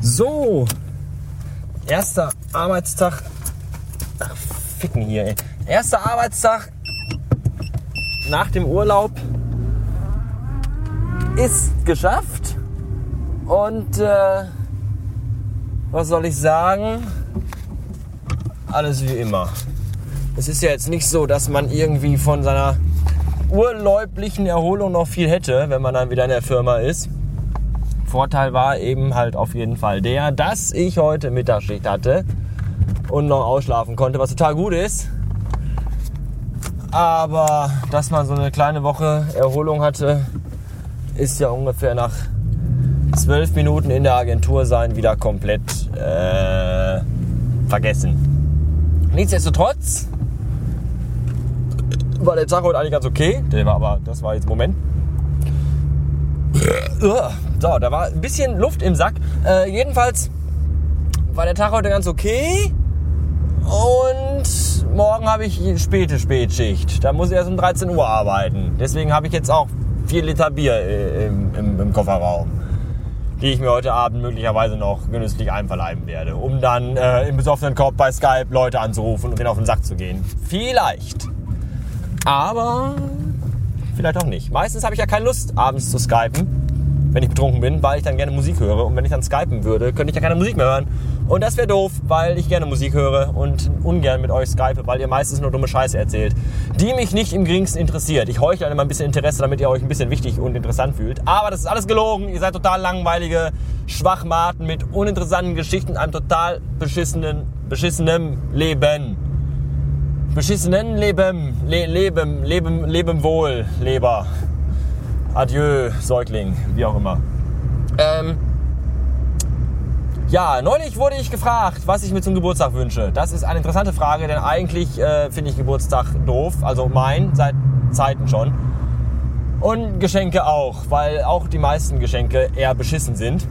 So, erster Arbeitstag. Ach, ficken hier, ey. Erster Arbeitstag nach dem Urlaub ist geschafft. Und äh, was soll ich sagen? Alles wie immer. Es ist ja jetzt nicht so, dass man irgendwie von seiner urläublichen Erholung noch viel hätte, wenn man dann wieder in der Firma ist. Vorteil war eben halt auf jeden Fall der, dass ich heute Mittagsschicht hatte und noch ausschlafen konnte, was total gut ist. Aber dass man so eine kleine Woche Erholung hatte, ist ja ungefähr nach zwölf Minuten in der Agentur sein wieder komplett äh, vergessen. Nichtsdestotrotz war der Tag heute eigentlich ganz okay. Der war aber, das war jetzt Moment. So, da war ein bisschen Luft im Sack. Äh, jedenfalls war der Tag heute ganz okay. Und morgen habe ich späte Spätschicht. Da muss ich erst um 13 Uhr arbeiten. Deswegen habe ich jetzt auch 4 Liter Bier äh, im, im, im, Kofferraum, die ich mir heute Abend möglicherweise noch genüsslich einverleiben werde, um dann äh, im besoffenen Korb bei Skype Leute anzurufen und denen auf den Sack zu gehen. Vielleicht. Aber vielleicht auch nicht. Meistens habe ich ja keine Lust, abends zu skypen wenn ich betrunken bin, weil ich dann gerne Musik höre. Und wenn ich dann skypen würde, könnte ich ja keine Musik mehr hören. Und das wäre doof, weil ich gerne Musik höre und ungern mit euch skype, weil ihr meistens nur dumme Scheiße erzählt, die mich nicht im geringsten interessiert. Ich heuchle immer ein bisschen Interesse, damit ihr euch ein bisschen wichtig und interessant fühlt. Aber das ist alles gelogen. Ihr seid total langweilige Schwachmaten mit uninteressanten Geschichten, einem total beschissenen, beschissenen Leben. Beschissenen Leben, Le Leben, Leben, Leben wohl, Leber. Adieu, Säugling, wie auch immer. Ähm, ja, neulich wurde ich gefragt, was ich mir zum Geburtstag wünsche. Das ist eine interessante Frage, denn eigentlich äh, finde ich Geburtstag doof. Also mein, seit Zeiten schon. Und Geschenke auch, weil auch die meisten Geschenke eher beschissen sind.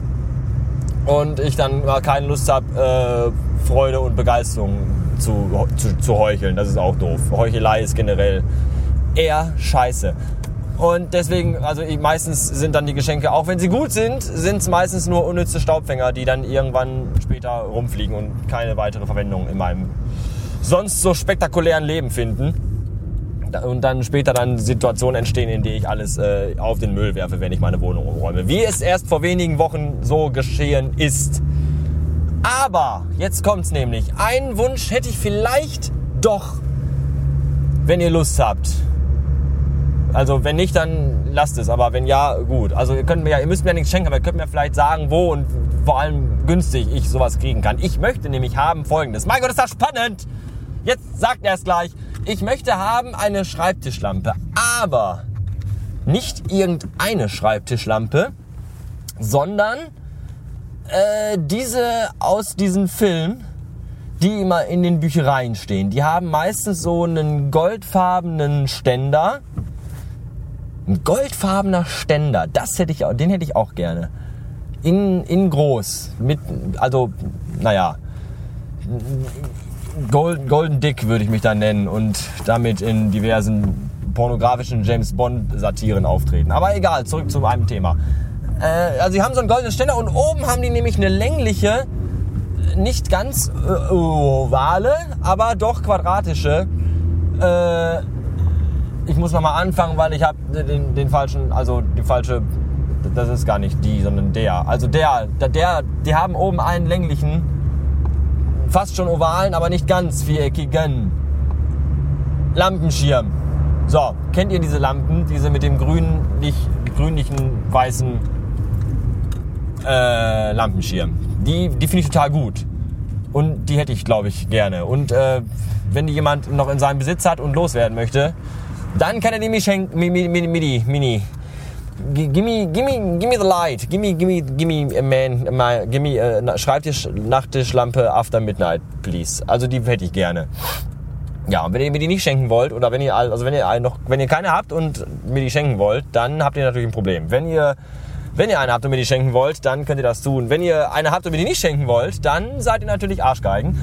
Und ich dann keine Lust habe, äh, Freude und Begeisterung zu, zu, zu heucheln. Das ist auch doof. Heuchelei ist generell eher scheiße. Und deswegen, also ich, meistens sind dann die Geschenke, auch wenn sie gut sind, sind es meistens nur unnütze Staubfänger, die dann irgendwann später rumfliegen und keine weitere Verwendung in meinem sonst so spektakulären Leben finden. Und dann später dann Situationen entstehen, in denen ich alles äh, auf den Müll werfe, wenn ich meine Wohnung umräume. Wie es erst vor wenigen Wochen so geschehen ist. Aber, jetzt kommt's nämlich. Einen Wunsch hätte ich vielleicht doch, wenn ihr Lust habt. Also wenn nicht, dann lasst es. Aber wenn ja, gut. Also ihr könnt mir ja, ihr müsst mir ja nichts schenken, aber ihr könnt mir vielleicht sagen, wo und vor allem günstig ich sowas kriegen kann. Ich möchte nämlich haben folgendes. Mein Gott, ist das spannend! Jetzt sagt er es gleich. Ich möchte haben eine Schreibtischlampe. Aber nicht irgendeine Schreibtischlampe, sondern äh, diese aus diesem Film, die immer in den Büchereien stehen. Die haben meistens so einen goldfarbenen Ständer ein goldfarbener Ständer, das hätte ich, den hätte ich auch gerne. In, in groß. Mit, also, naja. Golden, Golden Dick würde ich mich da nennen und damit in diversen pornografischen James Bond Satiren auftreten. Aber egal, zurück zu einem Thema. Äh, also sie haben so einen goldenen Ständer und oben haben die nämlich eine längliche, nicht ganz äh, ovale, aber doch quadratische äh, ich muss nochmal anfangen, weil ich habe den, den falschen, also die falsche, das ist gar nicht die, sondern der. Also der, der, die haben oben einen länglichen, fast schon ovalen, aber nicht ganz viereckigen Lampenschirm. So, kennt ihr diese Lampen, diese mit dem grünlich, grünlichen, weißen äh, Lampenschirm? Die, die finde ich total gut. Und die hätte ich, glaube ich, gerne. Und äh, wenn die jemand noch in seinem Besitz hat und loswerden möchte, dann kann er die schenken, mini, mini. Gimme, gimme, gimme the light. Gimme, gimme, gimme, man, my, gimme, uh, Schreibtisch, Nachttischlampe after midnight, please. Also die hätte ich gerne. Ja, und wenn ihr mir die nicht schenken wollt, oder wenn ihr, also wenn ihr noch, wenn ihr keine habt und mir die schenken wollt, dann habt ihr natürlich ein Problem. Wenn ihr Wenn ihr eine habt und mir die schenken wollt, dann könnt ihr das tun. Wenn ihr eine habt und mir die nicht schenken wollt, dann seid ihr natürlich Arschgeigen.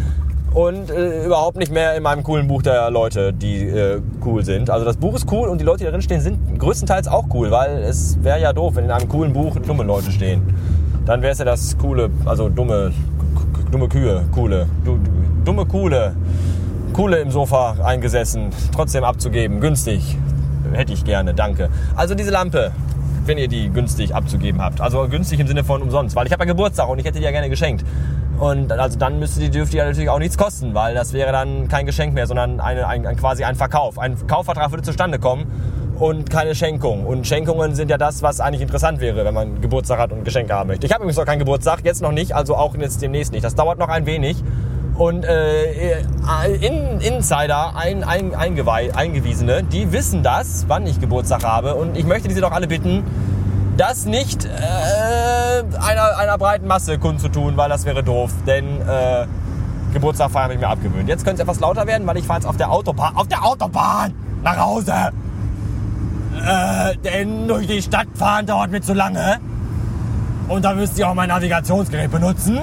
Und äh, überhaupt nicht mehr in meinem coolen Buch der Leute, die äh, cool sind. Also das Buch ist cool und die Leute, die darin stehen, sind größtenteils auch cool, weil es wäre ja doof, wenn in einem coolen Buch dumme Leute stehen. Dann wäre es ja das coole, also dumme, dumme Kühe, coole, du, dumme coole, coole im Sofa eingesessen, trotzdem abzugeben, günstig. Hätte ich gerne, danke. Also diese Lampe, wenn ihr die günstig abzugeben habt. Also günstig im Sinne von umsonst, weil ich habe ja Geburtstag und ich hätte die ja gerne geschenkt. Und also dann müsste die, dürfte ja natürlich auch nichts kosten, weil das wäre dann kein Geschenk mehr, sondern eine, ein, ein, quasi ein Verkauf. Ein Kaufvertrag würde zustande kommen und keine Schenkung. Und Schenkungen sind ja das, was eigentlich interessant wäre, wenn man Geburtstag hat und Geschenke haben möchte. Ich habe übrigens noch keinen Geburtstag, jetzt noch nicht, also auch jetzt demnächst nicht. Das dauert noch ein wenig. Und äh, in, Insider, ein, ein, Eingewiesene, die wissen das, wann ich Geburtstag habe. Und ich möchte diese doch alle bitten, das nicht äh, einer, einer breiten Masse kundzutun, weil das wäre doof. Denn äh, Geburtstag habe ich mir abgewöhnt. Jetzt könnte es etwas lauter werden, weil ich fahre jetzt auf der Autobahn, auf der Autobahn nach Hause. Äh, denn durch die Stadt fahren dauert mir zu lange. Und da müsste ich auch mein Navigationsgerät benutzen.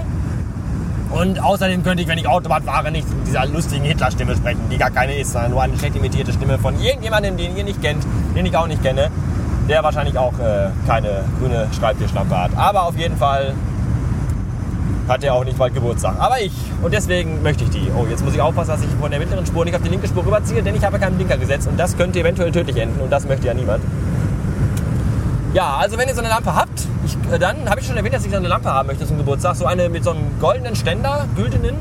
Und außerdem könnte ich, wenn ich Autobahn fahre, nicht dieser lustigen Hitler-Stimme sprechen, die gar keine ist, sondern nur eine schlecht imitierte Stimme von irgendjemandem, den ihr nicht kennt, den ich auch nicht kenne, der wahrscheinlich auch äh, keine grüne Schreibtischlampe hat. Aber auf jeden Fall hat er auch nicht bald Geburtstag. Aber ich. Und deswegen möchte ich die. Oh, jetzt muss ich aufpassen, dass ich von der mittleren Spur nicht auf die linke Spur rüberziehe, denn ich habe keinen Blinker gesetzt und das könnte eventuell tödlich enden und das möchte ja niemand. Ja, also wenn ihr so eine Lampe habt, ich, äh, dann habe ich schon erwähnt, dass ich so eine Lampe haben möchte zum Geburtstag. So eine mit so einem goldenen Ständer, güldenen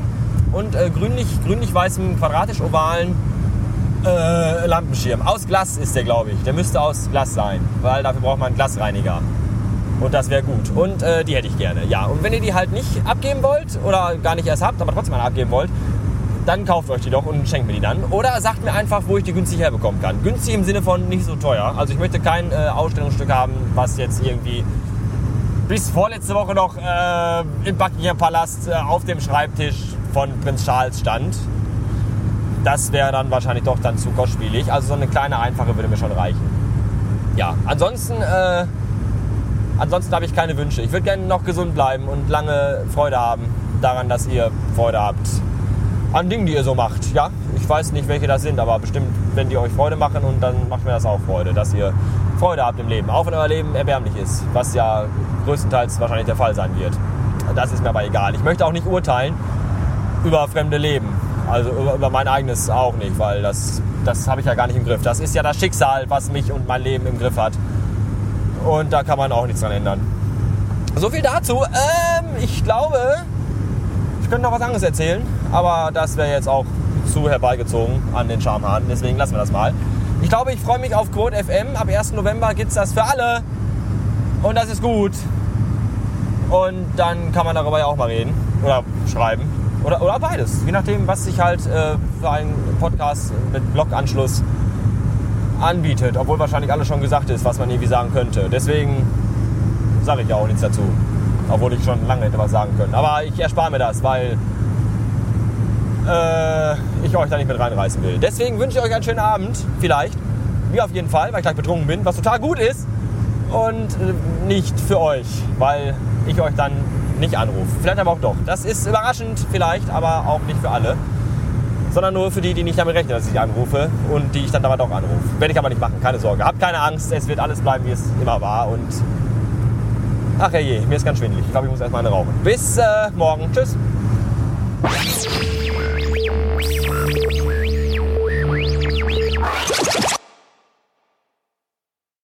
und äh, grünlich-weißem, grünlich quadratisch-ovalen äh, Lampenschirm. Aus Glas ist der, glaube ich. Der müsste aus Glas sein, weil dafür braucht man einen Glasreiniger. Und das wäre gut. Und äh, die hätte ich gerne. Ja, und wenn ihr die halt nicht abgeben wollt oder gar nicht erst habt, aber trotzdem eine abgeben wollt, dann kauft euch die doch und schenkt mir die dann. Oder sagt mir einfach, wo ich die günstig herbekommen kann. Günstig im Sinne von nicht so teuer. Also ich möchte kein äh, Ausstellungsstück haben, was jetzt irgendwie bis vorletzte Woche noch äh, im Buckingham Palast äh, auf dem Schreibtisch von Prinz Charles stand. Das wäre dann wahrscheinlich doch dann zu kostspielig. Also so eine kleine, einfache würde mir schon reichen. Ja, ansonsten, äh, ansonsten habe ich keine Wünsche. Ich würde gerne noch gesund bleiben und lange Freude haben daran, dass ihr Freude habt an Dingen, die ihr so macht. Ja, ich weiß nicht, welche das sind, aber bestimmt, wenn die euch Freude machen und dann macht mir das auch Freude, dass ihr Freude habt im Leben, auch wenn euer Leben erbärmlich ist, was ja größtenteils wahrscheinlich der Fall sein wird. Das ist mir aber egal. Ich möchte auch nicht urteilen über fremde Leben. Also über, über mein eigenes auch nicht, weil das, das habe ich ja gar nicht im Griff. Das ist ja das Schicksal, was mich und mein Leben im Griff hat. Und da kann man auch nichts dran ändern. So viel dazu. Ähm, ich glaube, ich könnte noch was anderes erzählen, aber das wäre jetzt auch zu herbeigezogen an den Schamhahn. Deswegen lassen wir das mal. Ich glaube, ich freue mich auf Quote FM. Ab 1. November gibt es das für alle. Und das ist gut. Und dann kann man darüber ja auch mal reden oder schreiben. Oder, oder beides. Je nachdem, was sich halt äh, für einen Podcast mit Bloganschluss anbietet. Obwohl wahrscheinlich alles schon gesagt ist, was man irgendwie sagen könnte. Deswegen sage ich auch nichts dazu. Obwohl ich schon lange hätte was sagen können. Aber ich erspare mir das, weil äh, ich euch da nicht mit reinreißen will. Deswegen wünsche ich euch einen schönen Abend. Vielleicht. Mir auf jeden Fall, weil ich gleich betrunken bin. Was total gut ist. Und äh, nicht für euch, weil ich euch dann nicht anrufe. Vielleicht aber auch doch. Das ist überraschend vielleicht, aber auch nicht für alle. Sondern nur für die, die nicht damit rechnen, dass ich anrufe und die ich dann aber doch anrufe. Werde ich aber nicht machen, keine Sorge. Habt keine Angst, es wird alles bleiben, wie es immer war. Und ach je, mir ist ganz schwindelig. Ich glaube, ich muss erstmal eine rauchen. Bis äh, morgen. Tschüss.